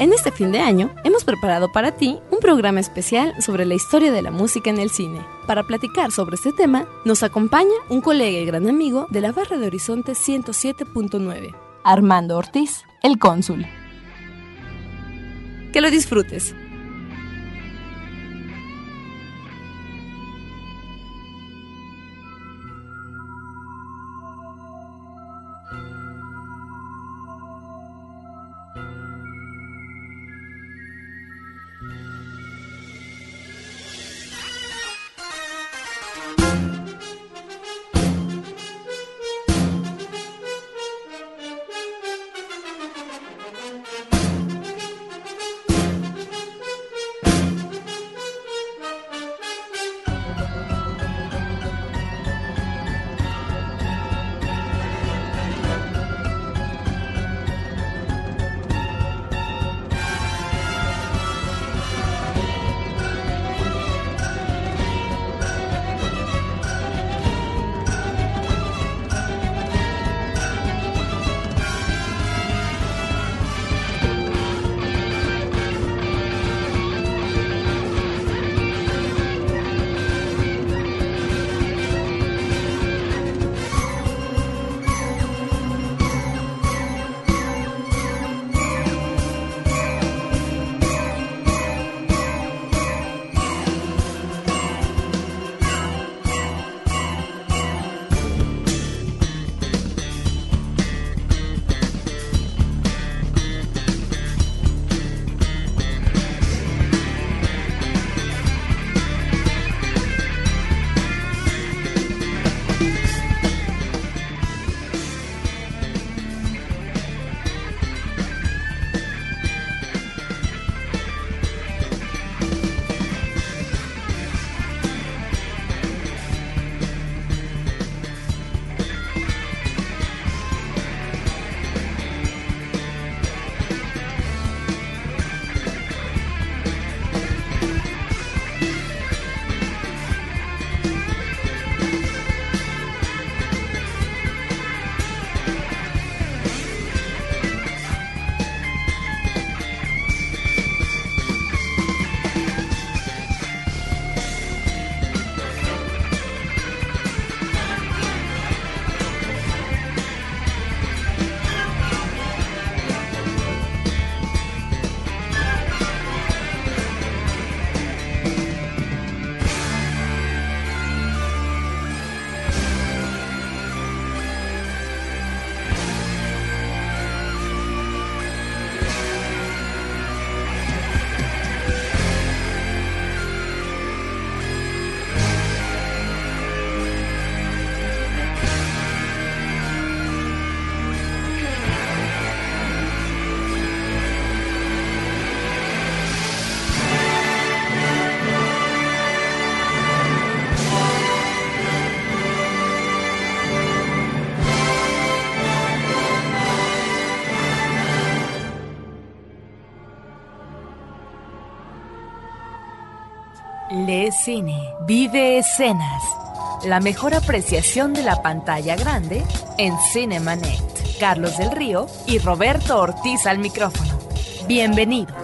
En este fin de año hemos preparado para ti un programa especial sobre la historia de la música en el cine. Para platicar sobre este tema, nos acompaña un colega y gran amigo de la barra de Horizonte 107.9, Armando Ortiz, el cónsul. Que lo disfrutes. Cine, vive escenas. La mejor apreciación de la pantalla grande en Cinemanet. Carlos del Río y Roberto Ortiz al micrófono. Bienvenidos.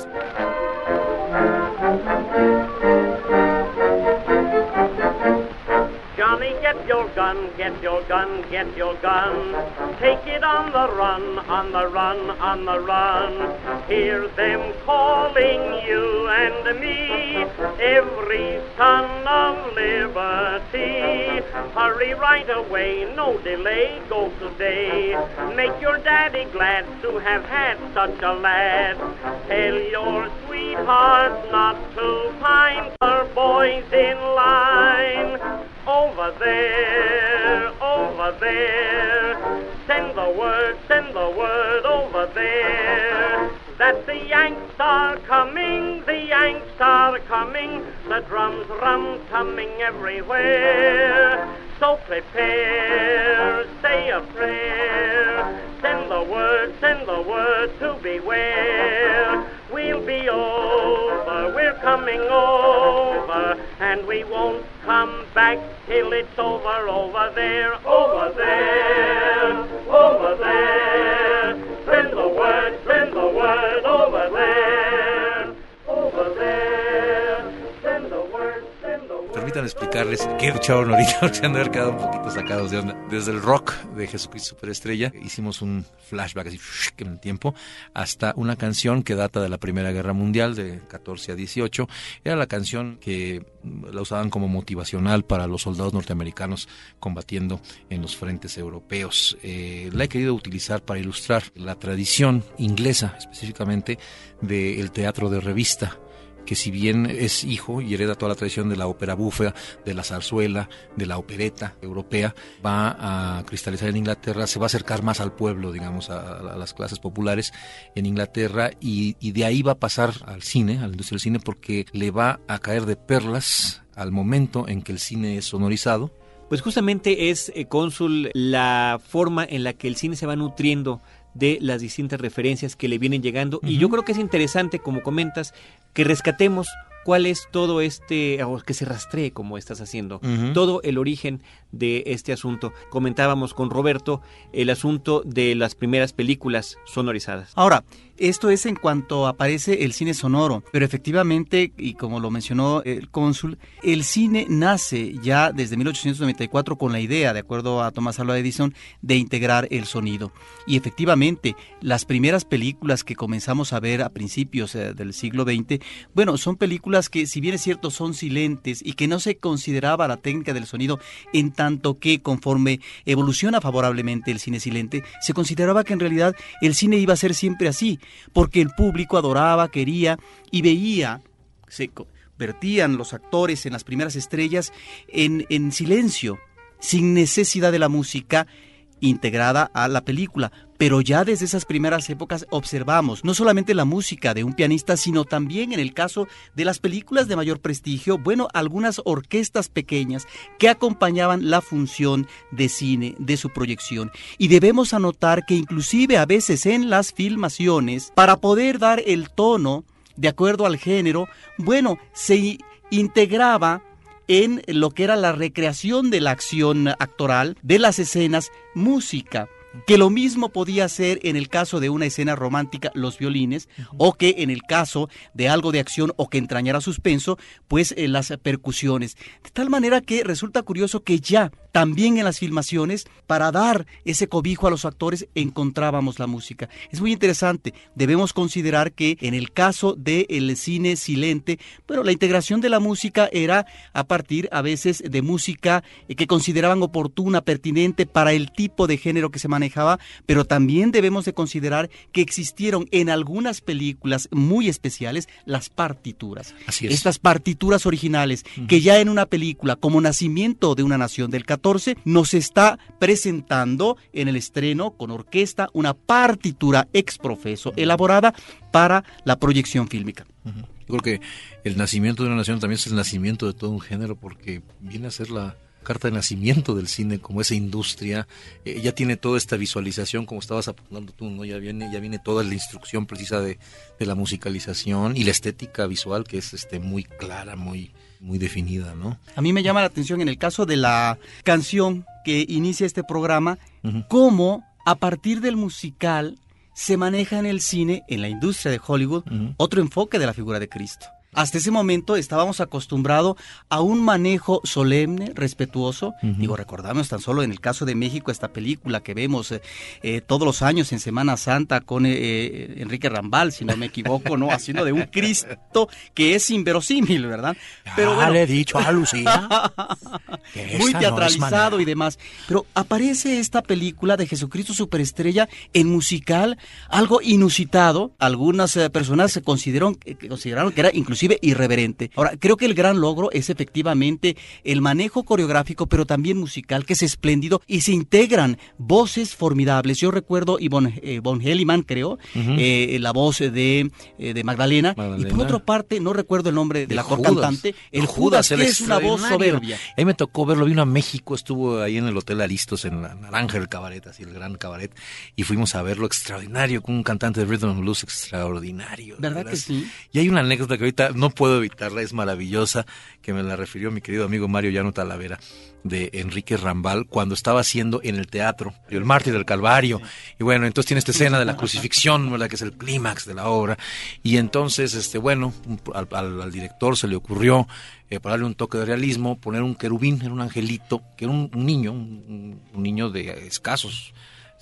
Get your gun, get your gun, get your gun. Take it on the run, on the run, on the run. Hear them calling you and me, every son of liberty. Hurry right away, no delay, go today. Make your daddy glad to have had such a lad. Tell your sweetheart not to pine for boys in line. Over there, over there. Send the word, send the word over there. That the Yanks are coming, the Yanks are coming. The drums rum coming everywhere. So prepare, say a prayer. Send the word, send the word to beware. We'll be over, we're coming over, and we won't come back till it's over, over there, over there, over there. Platicarles qué escucharon ahorita, se han de quedado un poquito sacados de onda. Desde el rock de Jesucristo Superestrella, hicimos un flashback así en el tiempo, hasta una canción que data de la Primera Guerra Mundial, de 14 a 18. Era la canción que la usaban como motivacional para los soldados norteamericanos combatiendo en los frentes europeos. Eh, la he querido utilizar para ilustrar la tradición inglesa, específicamente del teatro de revista que si bien es hijo y hereda toda la tradición de la ópera bufa, de la zarzuela, de la opereta europea, va a cristalizar en Inglaterra, se va a acercar más al pueblo, digamos, a, las clases populares en Inglaterra y, de ahí va a pasar al cine, a la industria del cine, porque le va a caer de perlas al momento en que el cine es sonorizado. Pues justamente es, eh, cónsul, la forma en la que el cine se va nutriendo de las distintas referencias que le vienen llegando. Y yo creo que es interesante, como comentas, que rescatemos cuál es todo este, o que se rastree como estás haciendo, todo el origen de este asunto. Comentábamos con Roberto el asunto de las primeras películas sonorizadas. Ahora, esto es en cuanto aparece el cine sonoro, pero efectivamente, y como lo mencionó el cónsul, el cine nace ya desde 1894 con la idea, de acuerdo a Tomás Alva Edison, de integrar el sonido. Y efectivamente, las primeras películas que comenzamos a ver a principios eh, del siglo XX, bueno, son películas que, si bien es cierto, son silentes y que no se consideraba la técnica del sonido en tanto que conforme evoluciona favorablemente el cine silente, se consideraba que en realidad el cine iba a ser siempre así, porque el público adoraba, quería y veía, se vertían los actores en las primeras estrellas en, en silencio, sin necesidad de la música integrada a la película. Pero ya desde esas primeras épocas observamos no solamente la música de un pianista, sino también en el caso de las películas de mayor prestigio, bueno, algunas orquestas pequeñas que acompañaban la función de cine, de su proyección. Y debemos anotar que inclusive a veces en las filmaciones, para poder dar el tono de acuerdo al género, bueno, se integraba en lo que era la recreación de la acción actoral, de las escenas, música que lo mismo podía ser en el caso de una escena romántica los violines o que en el caso de algo de acción o que entrañara suspenso, pues eh, las percusiones. De tal manera que resulta curioso que ya también en las filmaciones, para dar ese cobijo a los actores, encontrábamos la música. Es muy interesante. Debemos considerar que en el caso del cine silente, bueno, la integración de la música era a partir a veces de música eh, que consideraban oportuna, pertinente para el tipo de género que se manejaba, pero también debemos de considerar que existieron en algunas películas muy especiales las partituras. Así es. Estas partituras originales que ya en una película como Nacimiento de una Nación del 14 nos está presentando en el estreno con orquesta una partitura ex profeso elaborada para la proyección fílmica. Yo creo que el nacimiento de una nación también es el nacimiento de todo un género porque viene a ser la carta de nacimiento del cine como esa industria eh, ya tiene toda esta visualización como estabas apuntando tú no ya viene ya viene toda la instrucción precisa de, de la musicalización y la estética visual que es este muy clara muy muy definida, ¿no? A mí me llama la atención en el caso de la canción que inicia este programa, cómo a partir del musical se maneja en el cine, en la industria de Hollywood, otro enfoque de la figura de Cristo. Hasta ese momento estábamos acostumbrados a un manejo solemne, respetuoso. Digo, recordamos tan solo en el caso de México esta película que vemos eh, eh, todos los años en Semana Santa con eh, Enrique Rambal, si no me equivoco, ¿no? Haciendo de un Cristo que es inverosímil, ¿verdad? Pero bueno, le he dicho a Lucía. muy teatralizado y demás. Pero aparece esta película de Jesucristo Superestrella en musical, algo inusitado. Algunas personas se consideraron, consideraron que era inclusive irreverente. Ahora, creo que el gran logro es efectivamente el manejo coreográfico, pero también musical, que es espléndido y se integran voces formidables. Yo recuerdo Yvonne eh, von Helliman, creo, eh, la voz de, eh, de Magdalena, y por otra parte, no recuerdo el nombre del actor cantante, el Judas, que es una voz soberbia. A mí me tocó verlo, vino a México, estuvo ahí en el Hotel Aristos, en la Naranja del Cabaret, así el gran cabaret, y fuimos a verlo extraordinario, con un cantante de rhythm and blues extraordinario. ¿Verdad, que sí? Y hay una anécdota que ahorita no puedo evitarla, es maravillosa, que me la refirió mi querido amigo Mario Llano Talavera, de Enrique Rambal, cuando estaba haciendo en el teatro, El Mártir del Calvario. Y bueno, entonces tiene esta escena de la crucifixión, ¿verdad? que es el clímax de la obra. Y entonces, este, bueno, al, al director se le ocurrió eh, para darle un toque de realismo, poner un querubín, era un angelito, que era un, niño, un, niño de escasos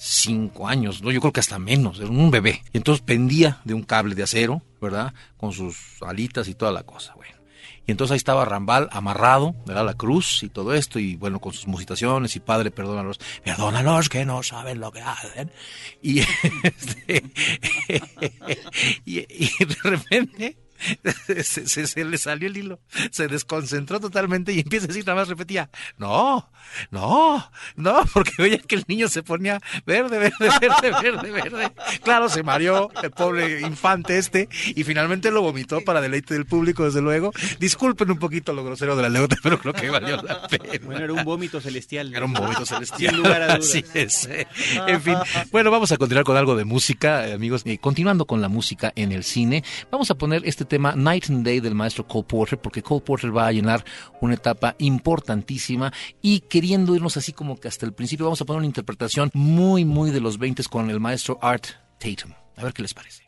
cinco años, no, yo creo que hasta menos, era un bebé. Y entonces pendía de un cable de acero, ¿verdad? Con sus alitas y toda la cosa, bueno. Y entonces ahí estaba Rambal amarrado, ¿verdad? La cruz y todo esto, y bueno, con sus musitaciones, y padre, perdónalos, perdónalos que no saben lo que hacen. Y, este, y, y de repente se, le salió el hilo, se desconcentró totalmente y empieza a decir, nada más repetía, no, no, no, porque veía que el niño se ponía verde, verde, verde, verde, verde. Claro, se mareó el pobre infante este y finalmente lo vomitó para deleite del público, desde luego. Disculpen un poquito lo grosero de la leota, pero creo que valió la pena. Bueno, era un vómito celestial. Era un vómito celestial. Sin lugar a dudas. Así es. En fin, bueno, vamos a continuar con algo de música, amigos. Y continuando con la música en el cine, vamos a poner este tema Night and Day del maestro Cole Porter, porque Cole Porter va a llenar una etapa importantísima y queriendo irnos así como que hasta el principio vamos a poner una interpretación muy, muy de los 20 con el maestro Art Tatum. A ver qué les parece.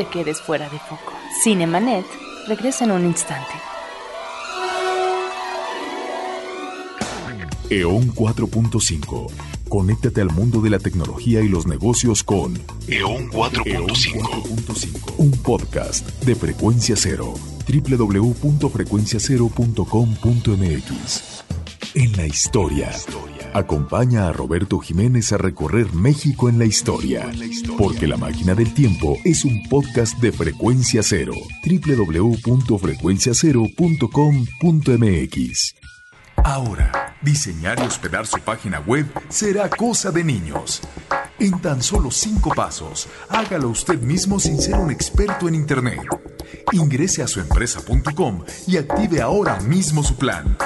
Te quedes fuera de foco. Cinemanet regresa en un instante. EON 4.5. Conéctate al mundo de la tecnología y los negocios con EON 4.5. Un podcast de frecuencia cero. www.frecuenciacero.com.mx. En la historia. Acompaña a Roberto Jiménez a recorrer México en la historia. Porque La Máquina del Tiempo es un podcast de frecuencia cero. www.frecuenciacero.com.mx. Ahora, diseñar y hospedar su página web será cosa de niños. En tan solo cinco pasos, hágalo usted mismo sin ser un experto en Internet. Ingrese a suempresa.com y active ahora mismo su plan.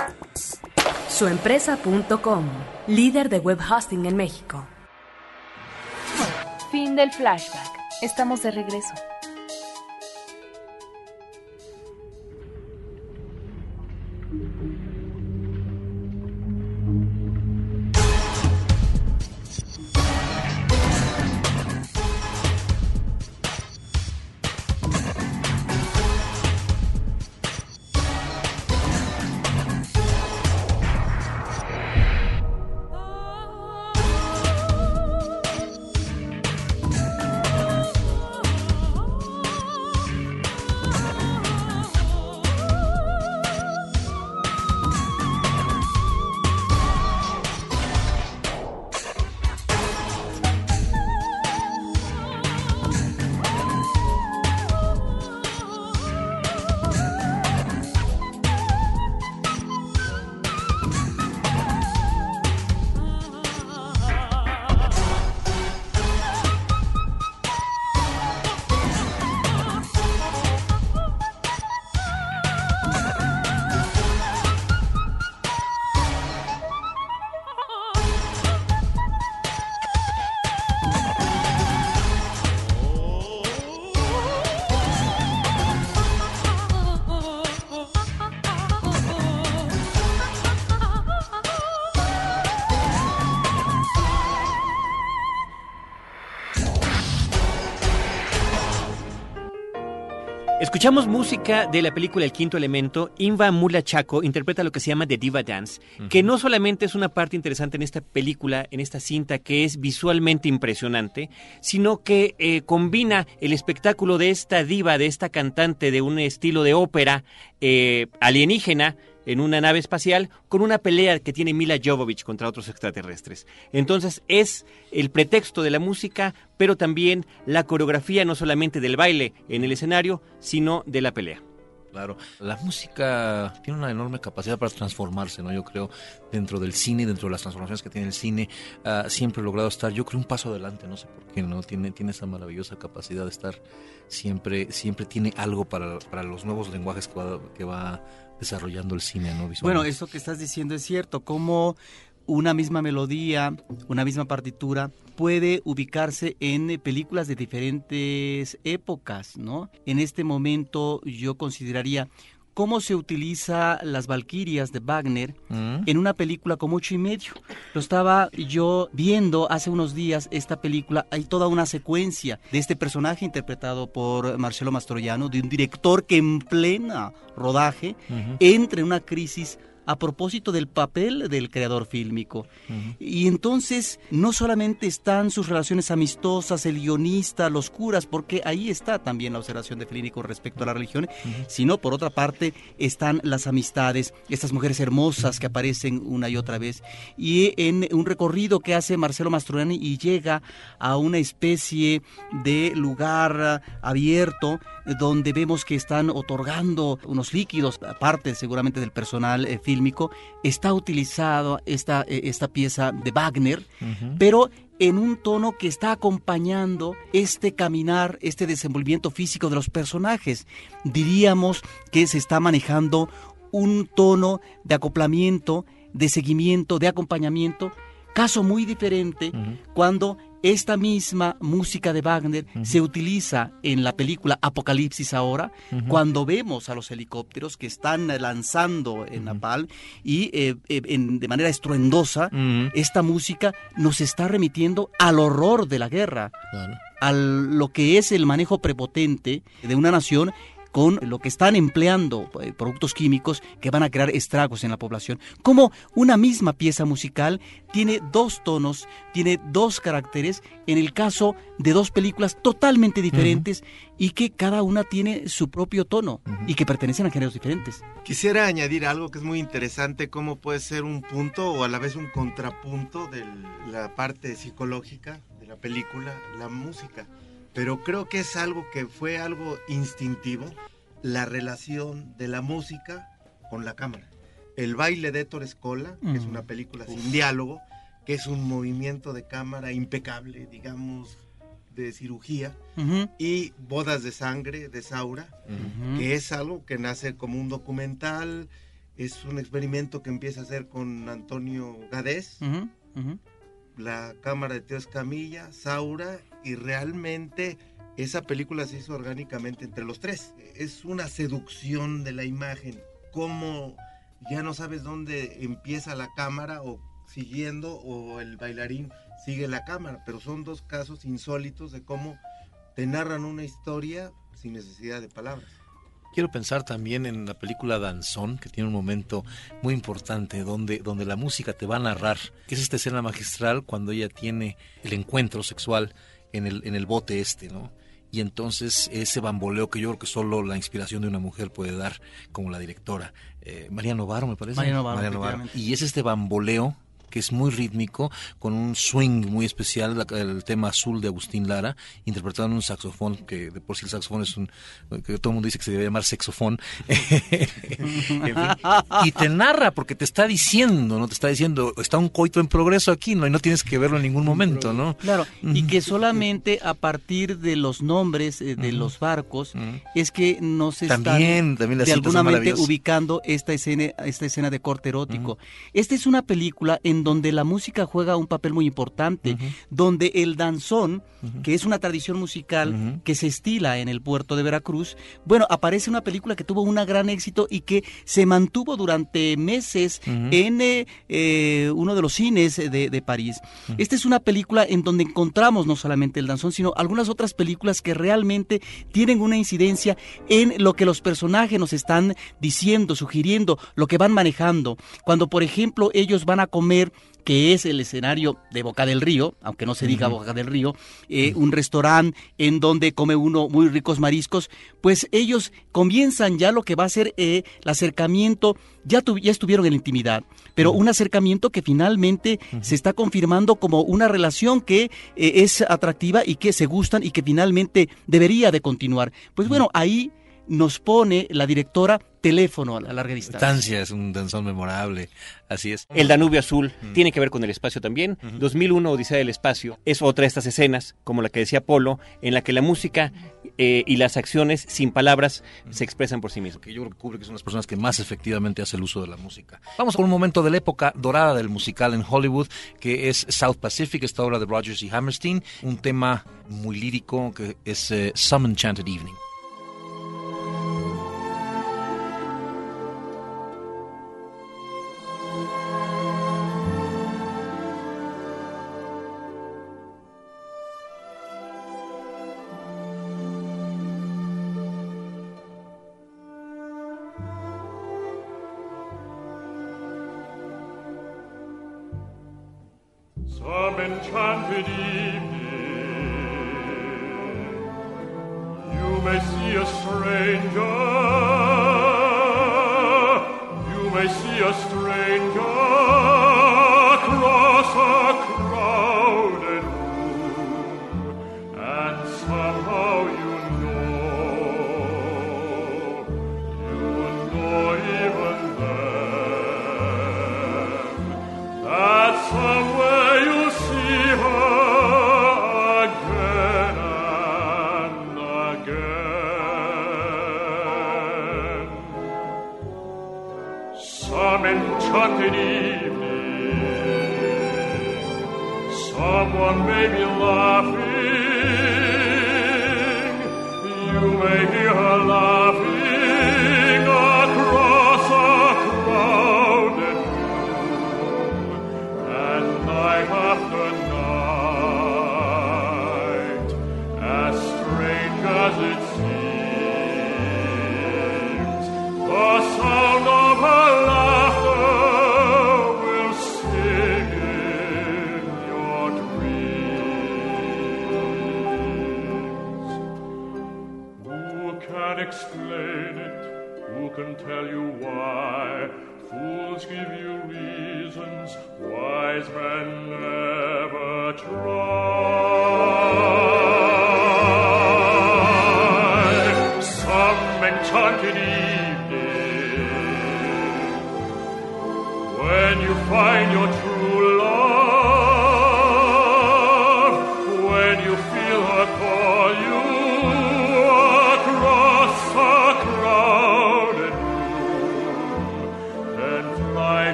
Suempresa.com, líder de web hosting en México. Fin del flashback. Estamos de regreso. Escuchamos música de la película El Quinto Elemento. Inva Mula Chaco interpreta lo que se llama The Diva Dance, que no solamente es una parte interesante en esta película, en esta cinta, que es visualmente impresionante, sino que eh, combina el espectáculo de esta diva, de esta cantante de un estilo de ópera eh, alienígena, en una nave espacial con una pelea que tiene Mila Jovovich contra otros extraterrestres. Entonces es el pretexto de la música, pero también la coreografía no solamente del baile en el escenario, sino de la pelea. Claro, la música tiene una enorme capacidad para transformarse, ¿no? Yo creo dentro del cine, dentro de las transformaciones que tiene el cine, uh, siempre he logrado estar, yo creo un paso adelante, no sé por qué, ¿no? Tiene, tiene esa maravillosa capacidad de estar siempre, siempre tiene algo para, para los nuevos lenguajes que va, que va desarrollando el cine, ¿no? Bueno, esto que estás diciendo es cierto, como una misma melodía, una misma partitura puede ubicarse en películas de diferentes épocas, ¿no? En este momento yo consideraría cómo se utiliza las Valquirias de Wagner mm. en una película como ocho y medio. Lo estaba yo viendo hace unos días esta película. Hay toda una secuencia de este personaje interpretado por Marcelo Mastroianno, de un director que en plena rodaje entra en una crisis a propósito del papel del creador fílmico. Y entonces no solamente están sus relaciones amistosas, el guionista, los curas, porque ahí está también la observación de Fellini con respecto a la religión, sino por otra parte están las amistades, estas mujeres hermosas que aparecen una y otra vez. Y en un recorrido que hace Marcelo Mastroianni y llega a una especie de lugar abierto donde vemos que están otorgando unos líquidos, aparte seguramente del personal eh, fílmico, está utilizado esta, eh, esta pieza de Wagner, pero en un tono que está acompañando este caminar, este desenvolvimiento físico de los personajes. Diríamos que se está manejando un tono de acoplamiento, de seguimiento, de acompañamiento, caso muy diferente cuando esta misma música de Wagner se utiliza en la película Apocalipsis ahora, cuando vemos a los helicópteros que están lanzando en Napal y eh, eh, de manera estruendosa, esta música nos está remitiendo al horror de la guerra. a lo que es el manejo prepotente de una nación con lo que están empleando eh, productos químicos que van a crear estragos en la población. Como una misma pieza musical tiene dos tonos, tiene dos caracteres, en el caso de dos películas totalmente diferentes y que cada una tiene su propio tono y que pertenecen a géneros diferentes. Quisiera añadir algo que es muy interesante, cómo puede ser un punto o a la vez un contrapunto de la parte psicológica de la película, la música pero creo que es algo que fue algo instintivo, la relación de la música con la cámara. El baile de Ettore Scola, que es una película sin diálogo, que es un movimiento de cámara impecable, digamos, de cirugía, y Bodas de Sangre de Saura, que es algo que nace como un documental, es un experimento que empieza a hacer con Antonio Gadés, la cámara de Teo Escamilla, Saura, y realmente esa película se hizo orgánicamente entre los tres. Es una seducción de la imagen, como ya no sabes dónde empieza la cámara o siguiendo o el bailarín sigue la cámara, pero son dos casos insólitos de cómo te narran una historia sin necesidad de palabras. Quiero pensar también en la película Danzón, que tiene un momento muy importante donde, donde la música te va a narrar, que es esta escena magistral cuando ella tiene el encuentro sexual en el, en el bote este, ¿no? Y entonces ese bamboleo que yo creo que solo la inspiración de una mujer puede dar, como la directora, eh, María Novaro me parece. María Novaro. Y es este bamboleo que es muy rítmico, con un swing muy especial, el tema azul de Agustín Lara, interpretado en un saxofón, que de por sí el saxofón es un, que todo el mundo dice que se debe llamar sexofón, y te narra, porque te está diciendo, ¿no? Te está diciendo, está un coito en progreso aquí, ¿no? Y no tienes que verlo en ningún momento, ¿no? Claro, y que solamente a partir de los nombres eh, de los barcos es que nos están también, también de alguna manera ubicando esta escena, esta escena de corte erótico. Esta es una película en donde la música juega un papel muy importante, donde el danzón, que es una tradición musical que se estila en el puerto de Veracruz, bueno, aparece una película que tuvo un gran éxito y que se mantuvo durante meses en eh, eh, uno de los cines de, de París. Esta es una película en donde encontramos no solamente el danzón, sino algunas otras películas que realmente tienen una incidencia en lo que los personajes nos están diciendo, sugiriendo, lo que van manejando. Cuando, por ejemplo, ellos van a comer que es el escenario de Boca del Río, aunque no se diga Boca del Río, eh, un restaurante en donde come uno muy ricos mariscos, pues ellos comienzan ya lo que va a ser eh, el acercamiento, ya, ya estuvieron en la intimidad, pero un acercamiento que finalmente se está confirmando como una relación que eh, es atractiva y que se gustan y que finalmente debería de continuar. Pues bueno, ahí nos pone la directora teléfono a la larga distancia. es un danzón memorable, así es. El Danubio Azul tiene que ver con el espacio también. 2001, Odisea del Espacio, es otra de estas escenas, como la que decía Polo, en la que la música eh, y las acciones sin palabras se expresan por sí mismas. Que yo creo que Kubrick es una de las personas que más efectivamente hace el uso de la música. Vamos con un momento de la época dorada del musical en Hollywood, que es South Pacific, esta obra de Rogers y Hammerstein, un tema muy lírico que es eh, Some Enchanted Evening. Some enchanted evening. You may see a stranger. You may see a stranger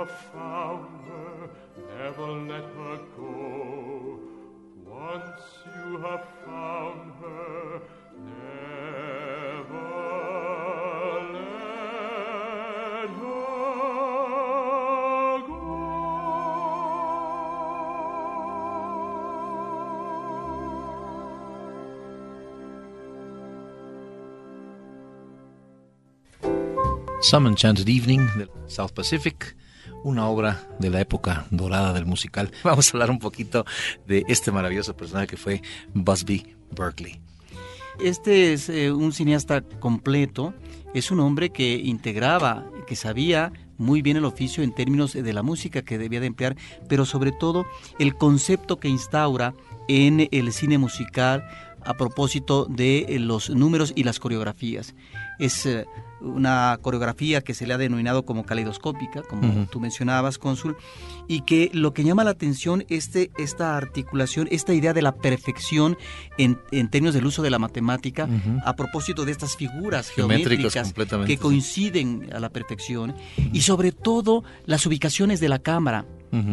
have found her, never let her go. Once you have found her. Some Enchanted Evening the South Pacific, una obra de la época dorada del musical. Vamos a hablar un poquito de este maravilloso personaje que fue Busby Berkeley. Este es eh, un cineasta completo, es un hombre que integraba, que sabía muy bien el oficio en términos de la música que debía de emplear, pero sobre todo el concepto que instaura en el cine musical a propósito de eh, los números y las coreografías. Es eh, una coreografía que se le ha denominado como caleidoscópica, como tú mencionabas, cónsul, y que lo que llama la atención este, esta articulación, esta idea de la perfección en, en términos del uso de la matemática, a propósito de estas figuras Geométricas que coinciden a la perfección, y sobre todo las ubicaciones de la cámara,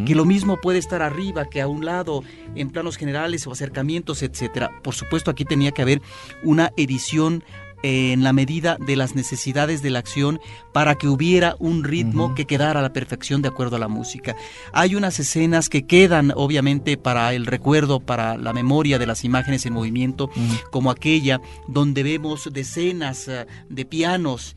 Que lo mismo puede estar arriba que a un lado, en planos generales o acercamientos, etcétera. Por supuesto, aquí tenía que haber una edición eh, en la medida de las necesidades de la acción para que hubiera un ritmo que quedara a la perfección de acuerdo a la música. Hay unas escenas que quedan obviamente para el recuerdo, para la memoria de las imágenes en movimiento, como aquella donde vemos decenas eh, de pianos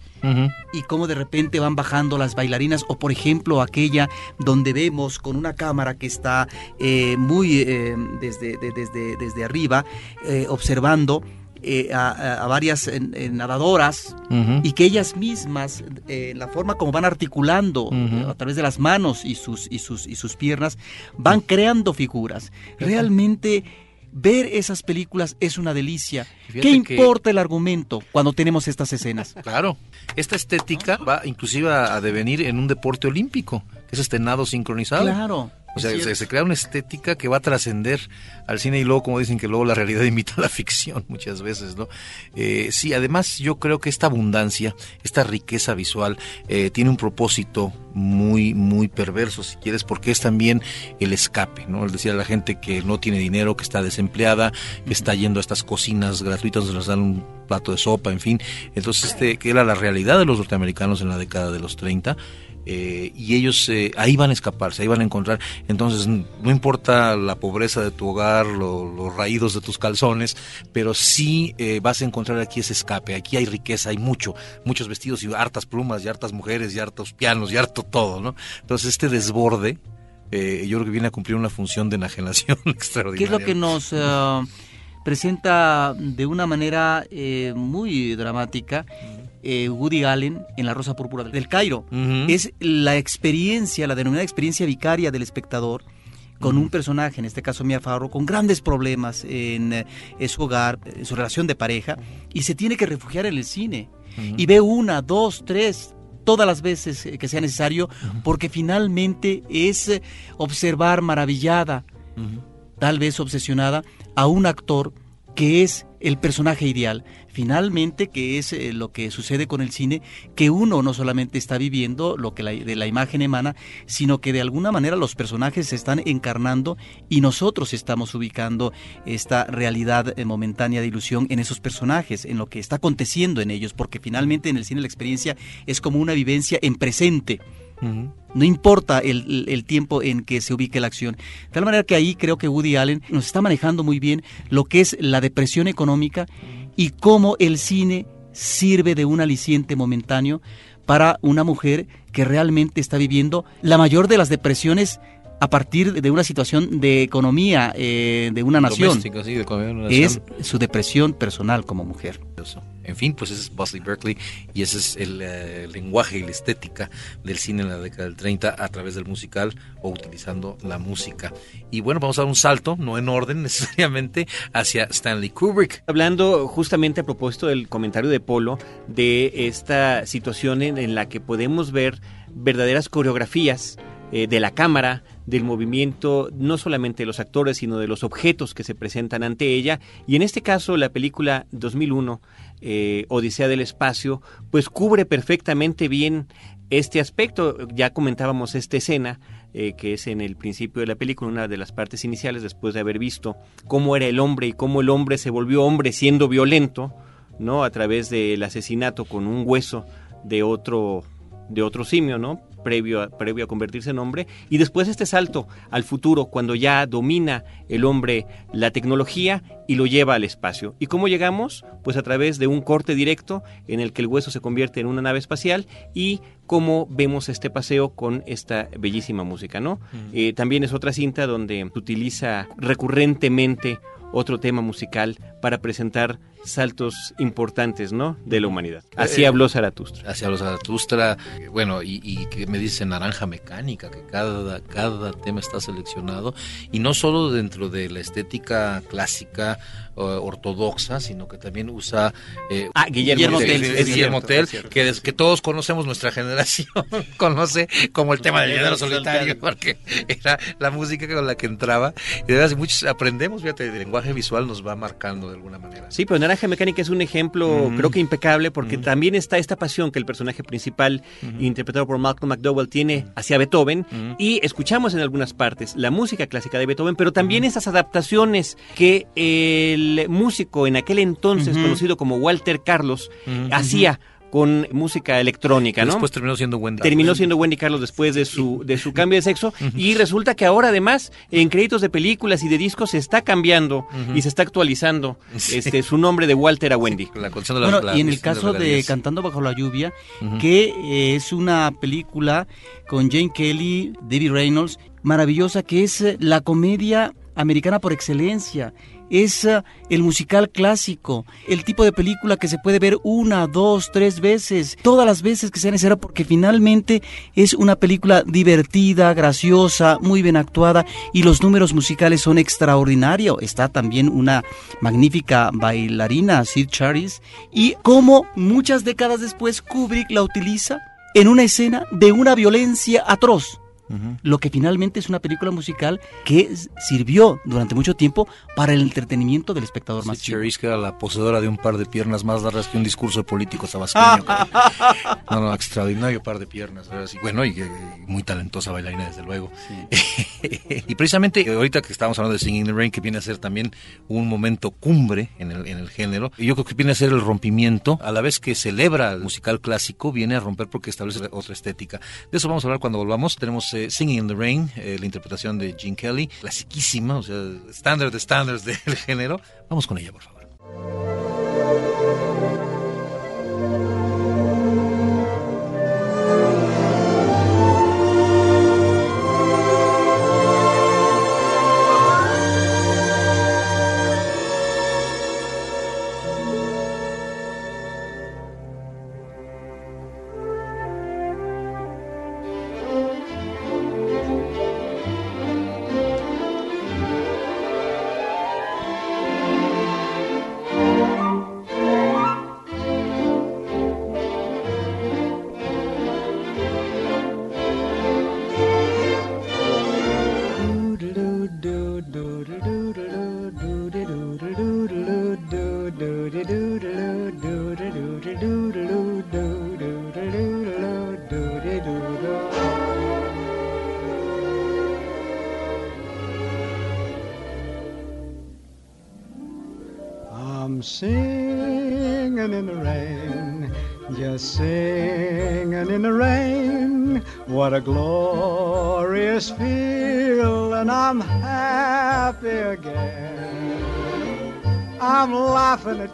Y cómo de repente van bajando las bailarinas o por ejemplo aquella donde vemos con una cámara que está eh, muy eh, desde, de- desde, desde arriba eh, observando eh, a, varias eh, nadadoras y que ellas mismas eh, la forma como van articulando a través de las manos y sus y sus y sus piernas van creando figuras. Realmente ver esas películas es una delicia. Fíjate qué que- importa el argumento cuando tenemos estas escenas Claro, esta estética va inclusive a, a devenir en un deporte olímpico, que es este nado sincronizado. claro O sea, se, crea una estética que va a trascender al cine y luego, como dicen, que luego la realidad imita la ficción muchas veces, ¿no? Eh, sí, además yo creo que esta abundancia, esta riqueza visual, eh, tiene un propósito muy, muy perverso, si quieres, porque es también el escape, ¿no? Es decir, a la gente que no tiene dinero, que está desempleada, que está yendo a estas cocinas gratuitas donde les dan un plato de sopa, en fin. Entonces, este, que era la realidad de los norteamericanos en la década de los 30, eh, y ellos eh, ahí van a escaparse, ahí van a encontrar. Entonces, no importa la pobreza de tu hogar, lo- los raídos de tus calzones, pero sí eh, vas a encontrar aquí ese escape. Aquí hay riqueza, hay mucho, muchos vestidos y hartas plumas, y hartas mujeres, y hartos pianos, y harto todo, ¿no? Entonces, este desborde, eh, yo creo que viene a cumplir una función de enajenación ¿Qué extraordinaria. es lo que nos eh, presenta de una manera eh, muy dramática eh, Woody Allen en La Rosa Púrpura del Cairo? Es la experiencia, la denominada experiencia vicaria del espectador con un personaje, en este caso Mia Farrow, con grandes problemas en, eh, en su hogar, en su relación de pareja, y se tiene que refugiar en el cine. Y ve una, dos, tres, todas las veces eh, que sea necesario, porque finalmente es eh, observar maravillada tal vez obsesionada, a un actor que es el personaje ideal. Finalmente, que es eh, lo que sucede con el cine, que uno no solamente está viviendo lo que de la imagen emana, sino que de alguna manera los personajes se están encarnando y nosotros estamos ubicando esta realidad eh, momentánea de ilusión en esos personajes, en lo que está aconteciendo en ellos, porque finalmente en el cine la experiencia es como una vivencia en presente. No importa el, tiempo en que se ubique la acción. De tal manera que ahí creo que Woody Allen nos está manejando muy bien lo que es la depresión económica y cómo el cine sirve de un aliciente momentáneo para una mujer que realmente está viviendo la mayor de las depresiones a partir de una situación de economía eh, de una nación. Es su depresión personal como mujer. En fin, pues ese es Bosley Berkeley y ese es el, eh, lenguaje y la estética del cine en la década del 30 a través del musical o utilizando la música. Y bueno, vamos a dar un salto, no en orden necesariamente, hacia Stanley Kubrick. Hablando justamente a propósito del comentario de Polo, de esta situación en la que podemos ver verdaderas coreografías eh, de la cámara, del movimiento, no solamente de los actores, sino de los objetos que se presentan ante ella. Y en este caso, la película 2001, eh, Odisea del Espacio, pues cubre perfectamente bien este aspecto. Ya comentábamos esta escena. Eh, que es en el principio de la película, una de las partes iniciales, después de haber visto cómo era el hombre y cómo el hombre se volvió hombre siendo violento, ¿no? A través del asesinato con un hueso de otro, de otro simio, ¿no? Previo a, previo a convertirse en hombre, y después este salto al futuro, cuando ya domina el hombre la tecnología y lo lleva al espacio. ¿Y cómo llegamos? Pues a través de un corte directo en el que el hueso se convierte en una nave espacial y cómo vemos este paseo con esta bellísima música, ¿no? Eh, también es otra cinta donde utiliza recurrentemente otro tema musical para presentar saltos importantes, ¿no? De la humanidad. Así eh, habló Zaratustra. Así habló Zaratustra. Bueno, y, y, que me dice Naranja Mecánica, que cada, cada tema está seleccionado. Y no solo dentro de la estética clásica ortodoxa, sino que también usa eh, ah, Guillermo, Guillermo Tell, que, que todos conocemos, nuestra generación conoce como el tema del llanero solitario, porque era la música con la que entraba. Y de verdad, muchos aprendemos, fíjate, el lenguaje visual nos va marcando de alguna manera. Sí, pero Naranja Mecánica es un ejemplo, creo que impecable, porque también está esta pasión que el personaje principal, interpretado por Malcolm McDowell, tiene hacia Beethoven, y escuchamos en algunas partes la música clásica de Beethoven, pero también esas adaptaciones que el músico en aquel entonces, conocido como Walter Carlos, hacía con música electrónica, ¿no? Después terminó siendo Wendy. Terminó siendo Wendy Carlos después de su, de su cambio de sexo. Y resulta que ahora además en créditos de películas y de discos se está cambiando y se está actualizando este su nombre de Walter a Wendy. y en el caso de Cantando bajo la lluvia, que eh, es una película con Jane Kelly, Debbie Reynolds, maravillosa, que es eh, la comedia americana por excelencia es eh, el musical clásico, el tipo de película que se puede ver una, dos, tres veces, todas las veces que sea necesario, porque finalmente es una película divertida, graciosa, muy bien actuada y los números musicales son extraordinarios. Está también una magnífica bailarina, Sid Charis, y como muchas décadas después Kubrick la utiliza en una escena de una violencia atroz lo que finalmente es una película musical que sirvió durante mucho tiempo para el entretenimiento del espectador más que era la poseedora de un par de piernas más largas que un discurso político tabasqueño. no, no, extraordinario par de piernas. Bueno, y, muy talentosa bailarina, desde luego. y precisamente ahorita que estábamos hablando de Singing in the Rain, que viene a ser también un momento cumbre en el, en el género, yo creo que viene a ser el rompimiento, a la vez que celebra el musical clásico, viene a romper porque establece otra estética. De eso vamos a hablar cuando volvamos. Tenemos Singing in the Rain, eh, la interpretación de Gene Kelly, clasiquísima, o sea, estándar de estándares del género. Vamos con ella, por favor.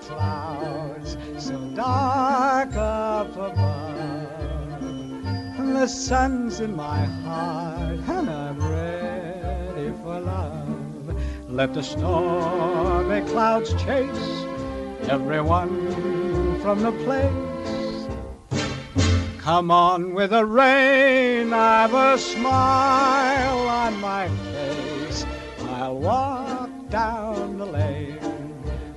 Clouds so dark up above. And the sun's in my heart, and I'm ready for love. Let the stormy clouds chase everyone from the place. Come on with the rain, I've a smile on my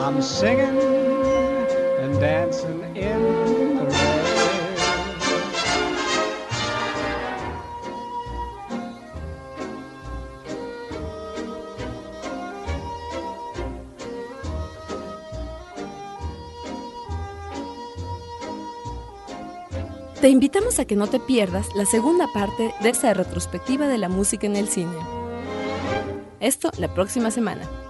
I'm singing and dancing in the. Te invitamos a que no te pierdas la segunda parte de esta retrospectiva de la música en el cine. Esto la próxima semana.